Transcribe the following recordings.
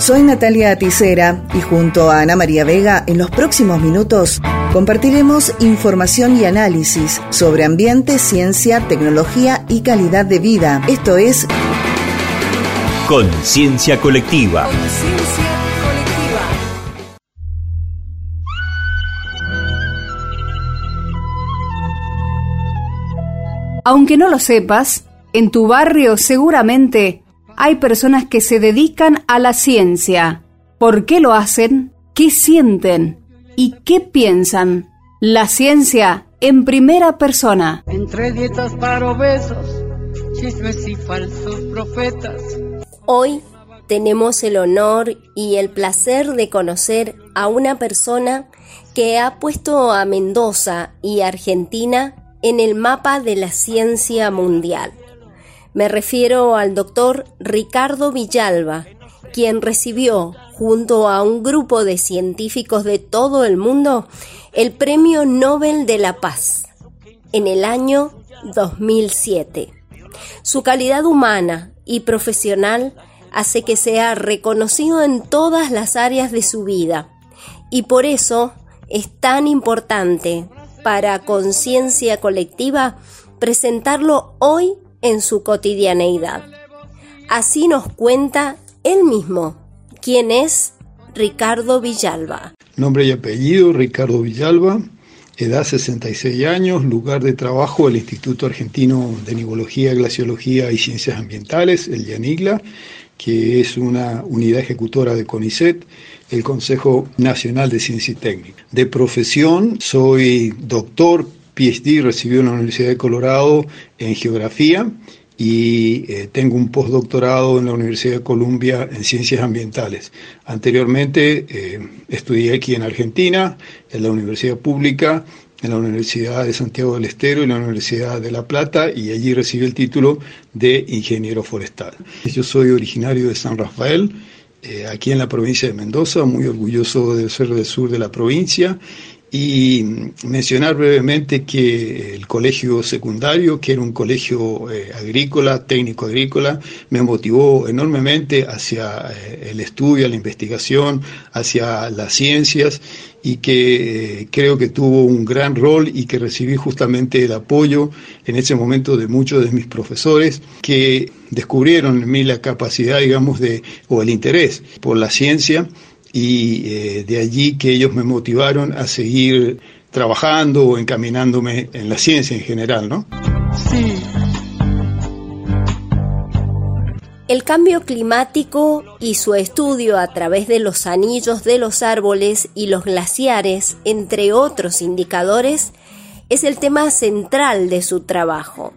Soy Natalia Aticera y junto a Ana María Vega en los próximos minutos compartiremos información y análisis sobre ambiente, ciencia, tecnología y calidad de vida. Esto es Conciencia Colectiva. Aunque no lo sepas, en tu barrio seguramente hay personas que se dedican a la ciencia. ¿Por qué lo hacen? ¿Qué sienten? ¿Y qué piensan? La ciencia en primera persona. Entre dietas para obesos, chismes y falsos profetas. Hoy tenemos el honor y el placer de conocer a una persona que ha puesto a Mendoza y Argentina en el mapa de la ciencia mundial. Me refiero al doctor Ricardo Villalba, quien recibió, junto a un grupo de científicos de todo el mundo, el Premio Nobel de la Paz en el año 2007. Su calidad humana y profesional hace que sea reconocido en todas las áreas de su vida y por eso es tan importante para conciencia colectiva presentarlo hoy en su cotidianeidad. Así nos cuenta él mismo, quién es Ricardo Villalba. Nombre y apellido, Ricardo Villalba, edad 66 años, lugar de trabajo el Instituto Argentino de Nivología, Glaciología y Ciencias Ambientales, el YANIGLA, que es una unidad ejecutora de CONICET, el Consejo Nacional de Ciencia y Técnica. De profesión, soy doctor, PhD, recibido en la Universidad de Colorado en Geografía y eh, tengo un postdoctorado en la Universidad de Columbia en Ciencias Ambientales. Anteriormente eh, estudié aquí en Argentina, en la Universidad Pública, en la Universidad de Santiago del Estero y la Universidad de La Plata y allí recibí el título de ingeniero forestal. Yo soy originario de San Rafael, eh, aquí en la provincia de Mendoza, muy orgulloso de ser del sur de la provincia y mencionar brevemente que el colegio secundario, que era un colegio eh, agrícola, técnico agrícola, me motivó enormemente hacia eh, el estudio, la investigación, hacia las ciencias y que eh, creo que tuvo un gran rol y que recibí justamente el apoyo en ese momento de muchos de mis profesores que descubrieron en mí la capacidad, digamos, de, o el interés por la ciencia y eh, de allí que ellos me motivaron a seguir trabajando o encaminándome en la ciencia en general, ¿no? Sí. El cambio climático y su estudio a través de los anillos de los árboles y los glaciares, entre otros indicadores, es el tema central de su trabajo.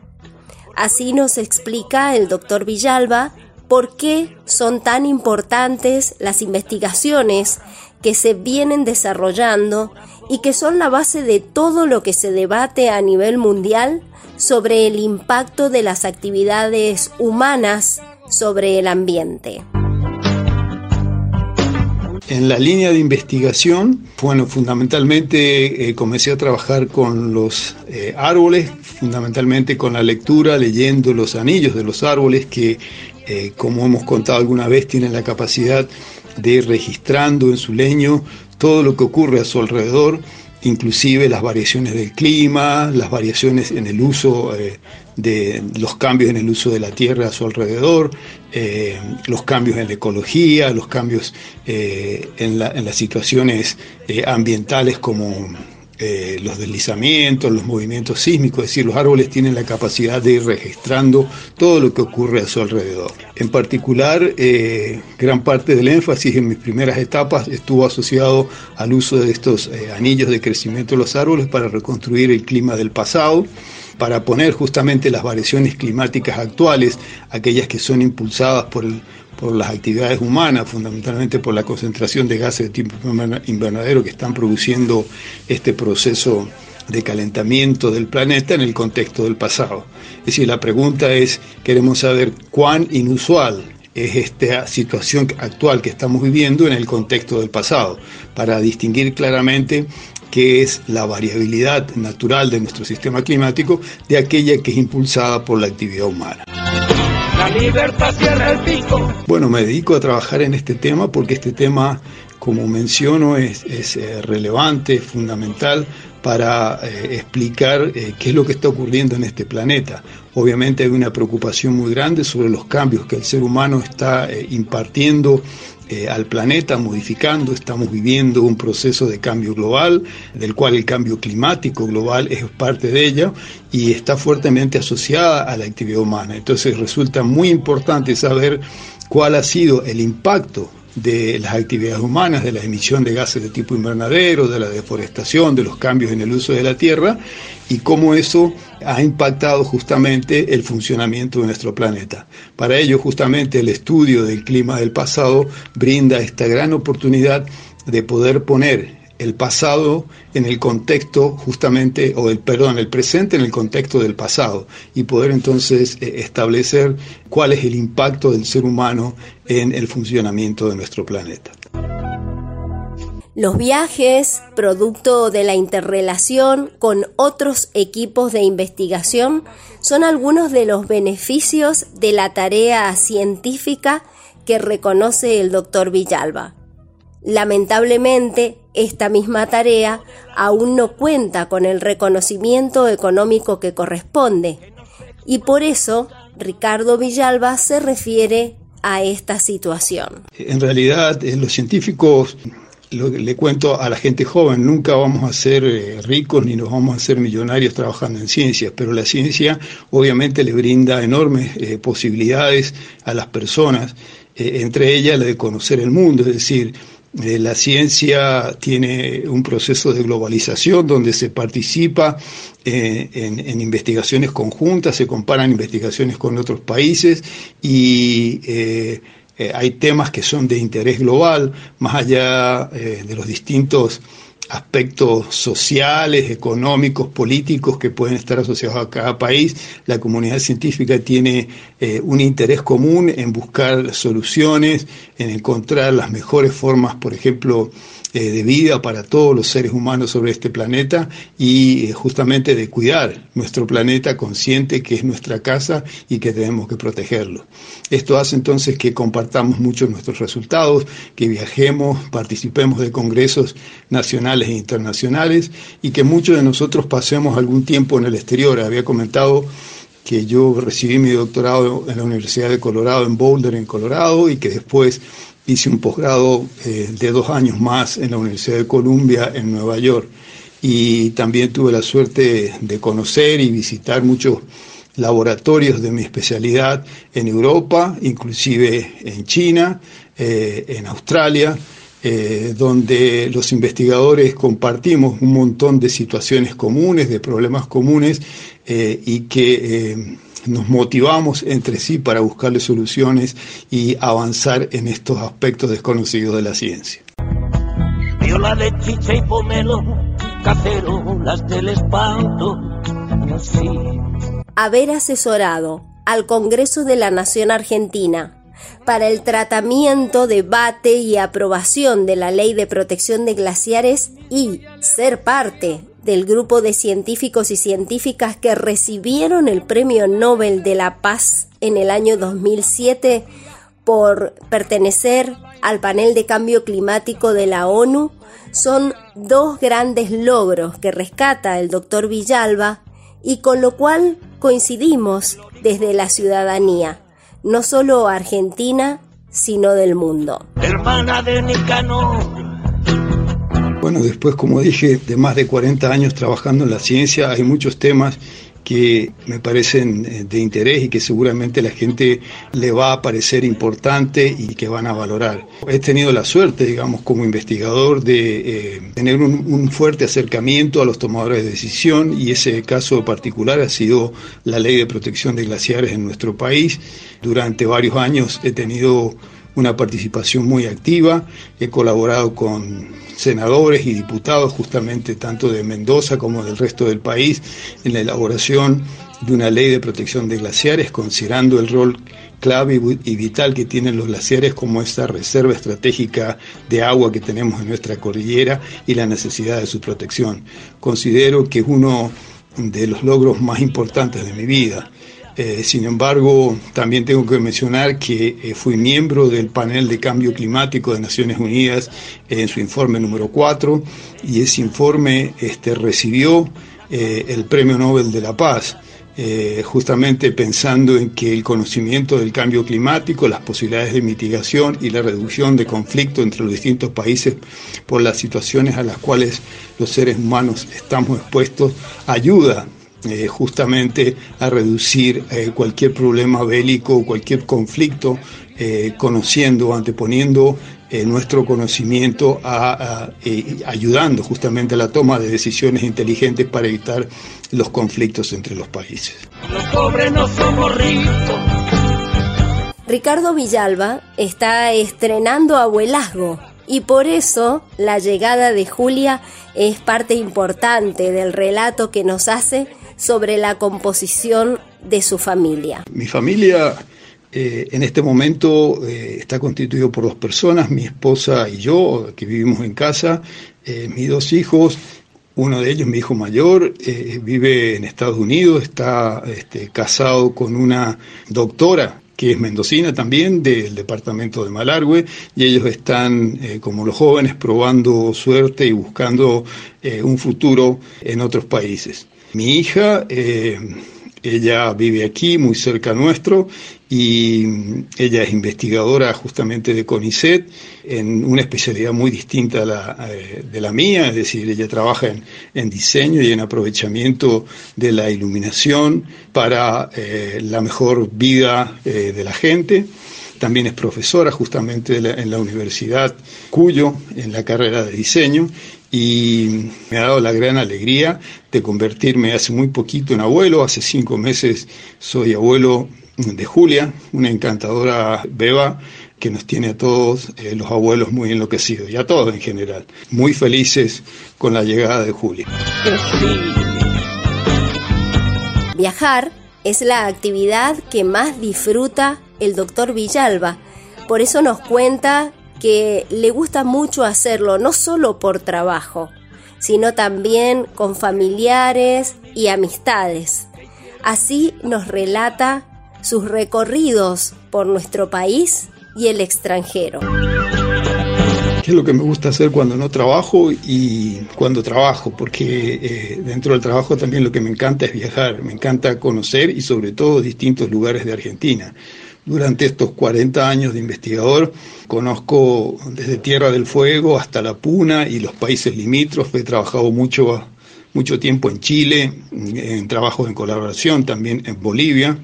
Así nos explica el doctor Villalba por qué son tan importantes las investigaciones que se vienen desarrollando y que son la base de todo lo que se debate a nivel mundial sobre el impacto de las actividades humanas sobre el ambiente. En la línea de investigación, bueno, fundamentalmente eh, comencé a trabajar con los eh, árboles, fundamentalmente con la lectura, leyendo los anillos de los árboles que eh, como hemos contado alguna vez, tienen la capacidad de ir registrando en su leño todo lo que ocurre a su alrededor, inclusive las variaciones del clima, las variaciones en el uso eh, de los cambios en el uso de la tierra a su alrededor, eh, los cambios en la ecología, los cambios en, en, las situaciones ambientales como eh, los deslizamientos, los movimientos sísmicos, es decir, los árboles tienen la capacidad de ir registrando todo lo que ocurre a su alrededor. En particular, eh, gran parte del énfasis en mis primeras etapas estuvo asociado al uso de estos eh, anillos de crecimiento de los árboles para reconstruir el clima del pasado para poner justamente las variaciones climáticas actuales, aquellas que son impulsadas por el, por las actividades humanas, fundamentalmente por la concentración de gases de tipo invernadero que están produciendo este proceso de calentamiento del planeta en el contexto del pasado. Es decir, la pregunta es, queremos saber cuán inusual es esta situación actual que estamos viviendo en el contexto del pasado, para distinguir claramente qué es la variabilidad natural de nuestro sistema climático de aquella que es impulsada por la actividad humana. Libertad cierra el pico. Bueno, me dedico a trabajar en este tema porque este tema, como menciono, es, eh, relevante, fundamental para eh, explicar eh, qué es lo que está ocurriendo en este planeta. Obviamente hay una preocupación muy grande sobre los cambios que el ser humano está impartiendo eh, al planeta, modificando, estamos viviendo un proceso de cambio global, del cual el cambio climático global es parte de ello y está fuertemente asociada a la actividad humana. Entonces resulta muy importante saber cuál ha sido el impacto de las actividades humanas, de la emisión de gases de tipo invernadero, de la deforestación, de los cambios en el uso de la tierra y cómo eso ha impactado justamente el funcionamiento de nuestro planeta. Para ello, justamente el estudio del clima del pasado brinda esta gran oportunidad de poder poner el pasado en el contexto justamente, o el perdón, el presente en el contexto del pasado y poder entonces eh, establecer cuál es el impacto del ser humano en el funcionamiento de nuestro planeta. Los viajes, producto de la interrelación con otros equipos de investigación, son algunos de los beneficios de la tarea científica que reconoce el doctor Villalba. Lamentablemente, esta misma tarea aún no cuenta con el reconocimiento económico que corresponde y por eso Ricardo Villalba se refiere a esta situación. En realidad, eh, los científicos, lo le cuento a la gente joven, nunca vamos a ser eh, ricos ni nos vamos a ser millonarios trabajando en ciencias, pero la ciencia obviamente le brinda enormes eh, posibilidades a las personas, entre ellas la de conocer el mundo, es decir, eh, la ciencia tiene un proceso de globalización donde se participa eh, en, investigaciones conjuntas, se comparan investigaciones con otros países y eh, hay temas que son de interés global, más allá de los distintos aspectos sociales, económicos, políticos que pueden estar asociados a cada país. La comunidad científica tiene eh, un interés común en buscar soluciones, en encontrar las mejores formas, por ejemplo, eh, de vida para todos los seres humanos sobre este planeta y eh, justamente de cuidar nuestro planeta consciente que es nuestra casa y que tenemos que protegerlo. Esto hace entonces que compartamos muchos nuestros resultados, que viajemos, participemos de congresos nacionales e internacionales y que muchos de nosotros pasemos algún tiempo en el exterior. Había comentado que yo recibí mi doctorado en la Universidad de Colorado, en Boulder, en Colorado, y que después hice un posgrado eh, de dos años más en la Universidad de Columbia en Nueva York. Y también tuve la suerte de conocer y visitar muchos laboratorios de mi especialidad en Europa, inclusive en China, eh, en Australia, eh, donde los investigadores compartimos un montón de situaciones comunes, de problemas comunes y que nos motivamos entre sí para buscarle soluciones y avanzar en estos aspectos desconocidos de la ciencia. Haber asesorado al Congreso de la Nación Argentina para el tratamiento, debate y aprobación de la Ley de Protección de Glaciares y ser parte del grupo de científicos y científicas que recibieron el Premio Nobel de la Paz en el año 2007 por pertenecer al panel de cambio climático de la ONU son dos grandes logros que rescata el doctor Villalba y con lo cual coincidimos desde la ciudadanía, no solo argentina, sino del mundo. Hermana de bueno, después, como dije, de más de 40 años trabajando en la ciencia, hay muchos temas que me parecen eh, de interés y que seguramente la gente le va a parecer importante y que van a valorar. He tenido la suerte, digamos, como investigador de eh, tener un, un, fuerte acercamiento a los tomadores de decisión y ese caso particular ha sido la ley de protección de glaciares en nuestro país. Durante varios años he tenido una participación muy activa. He colaborado con senadores y diputados justamente tanto de Mendoza como del resto del país en la elaboración de una ley de protección de glaciares, considerando el rol clave y vital que tienen los glaciares como esta reserva estratégica de agua que tenemos en nuestra cordillera y la necesidad de su protección. Considero que es uno de los logros más importantes de mi vida. Eh, sin embargo, también tengo que mencionar que eh, fui miembro del panel de cambio climático de Naciones Unidas en su informe número 4 y ese informe este, recibió eh, el Premio Nobel de la Paz. justamente pensando en que el conocimiento del cambio climático, las posibilidades de mitigación y la reducción de conflicto entre los distintos países por las situaciones a las cuales los seres humanos estamos expuestos ayuda eh, justamente a reducir eh, cualquier problema bélico, cualquier conflicto, eh, conociendo, anteponiendo nuestro conocimiento, a, ayudando justamente a la toma de decisiones inteligentes para evitar los conflictos entre los países. Los pobres no somos ricos. Ricardo Villalba está estrenando abuelazgo y por eso la llegada de Julia es parte importante del relato que nos hace sobre la composición de su familia. Mi familia eh, en este momento eh, está constituido por dos personas, mi esposa y yo, que vivimos en casa, eh, mis dos hijos, uno de ellos, mi hijo mayor, vive en Estados Unidos, está este, casado con una doctora que es mendocina también, del departamento de Malargüe, y ellos están, como los jóvenes, probando suerte y buscando un futuro en otros países. Mi hija, eh, ella vive aquí, muy cerca nuestro, y ella es investigadora justamente de CONICET en una especialidad muy distinta la, eh, de la mía, es decir, ella trabaja en, diseño y en aprovechamiento de la iluminación para eh, la mejor vida de la gente. También es profesora justamente en la Universidad Cuyo, en la carrera de diseño, y me ha dado la gran alegría de convertirme hace muy poquito en abuelo. Hace cinco meses soy abuelo de Julia, una encantadora beba que nos tiene a todos eh, los abuelos muy enloquecidos y a todos en general, muy felices con la llegada de Julia. Viajar es la actividad que más disfruta el doctor Villalba. Por eso nos cuenta que le gusta mucho hacerlo, no solo por trabajo, sino también con familiares y amistades. Así nos relata sus recorridos por nuestro país y el extranjero. ¿Qué es lo que me gusta hacer cuando no trabajo y cuando trabajo? Porque eh, dentro del trabajo también lo que me encanta es viajar, me encanta conocer y sobre todo distintos lugares de Argentina. Durante estos 40 años de investigador conozco desde Tierra del Fuego hasta La Puna y los países limítrofes. He trabajado mucho, mucho tiempo en Chile, en trabajos en colaboración también en Bolivia.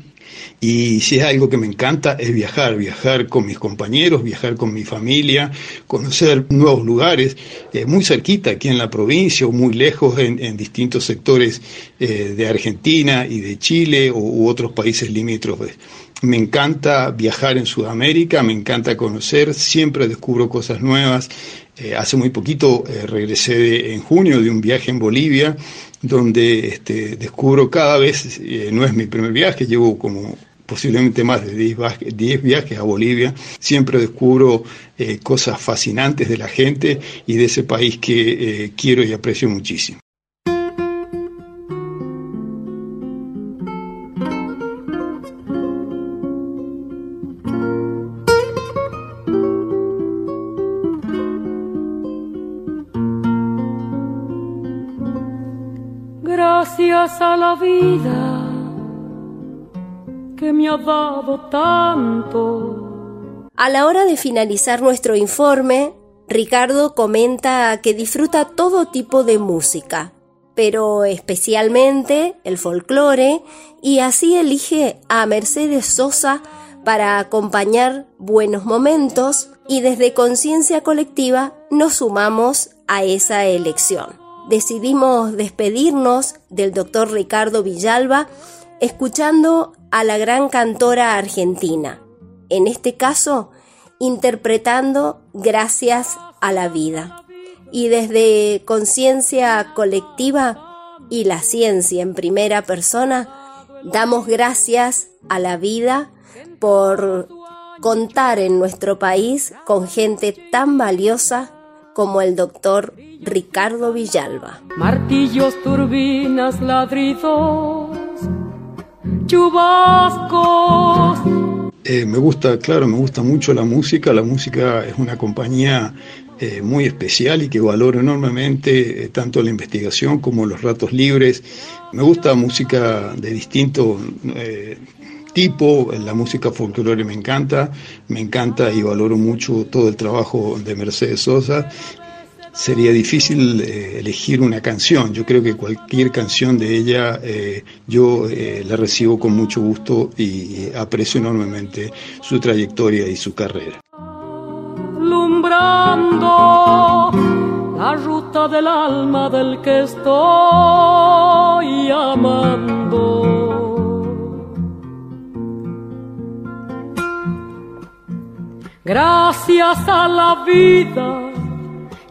Y si es algo que me encanta es viajar, viajar con mis compañeros, viajar con mi familia, conocer nuevos lugares, eh, muy cerquita aquí en la provincia o muy lejos en, distintos sectores eh, de Argentina y de Chile u otros países limítrofes. Me encanta viajar en Sudamérica, me encanta conocer, siempre descubro cosas nuevas. Eh, hace muy poquito eh, regresé en junio de un viaje en Bolivia, donde este, descubro cada vez, eh, no es mi primer viaje, llevo como posiblemente más de 10 viajes a Bolivia, siempre descubro cosas fascinantes de la gente y de ese país que quiero y aprecio muchísimo. A la vida que me ha dado tanto. A la hora de finalizar nuestro informe, Ricardo comenta que disfruta todo tipo de música, pero especialmente el folclore, y así elige a Mercedes Sosa para acompañar buenos momentos y desde conciencia colectiva nos sumamos a esa elección decidimos despedirnos del doctor Ricardo Villalba escuchando a la gran cantora argentina, en este caso interpretando Gracias a la vida. Y desde conciencia colectiva y la ciencia en primera persona, damos gracias a la vida por contar en nuestro país con gente tan valiosa como el doctor Ricardo Villalba. Martillos, turbinas, ladridos chubascos. Eh, me gusta, claro, me gusta mucho la música. La música es una compañía eh, muy especial y que valoro enormemente eh, tanto la investigación como los ratos libres. Me gusta música de distinto tipo, la música folclore me encanta, me encanta y valoro mucho todo el trabajo de Mercedes Sosa sería difícil eh, elegir una canción. Yo creo que cualquier canción de ella eh, yo eh, la recibo con mucho gusto y aprecio enormemente su trayectoria y su carrera. Lumbrando la ruta del alma del que estoy amando. Gracias a la vida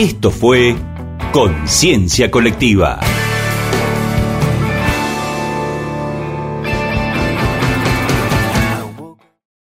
Esto fue Conciencia Colectiva.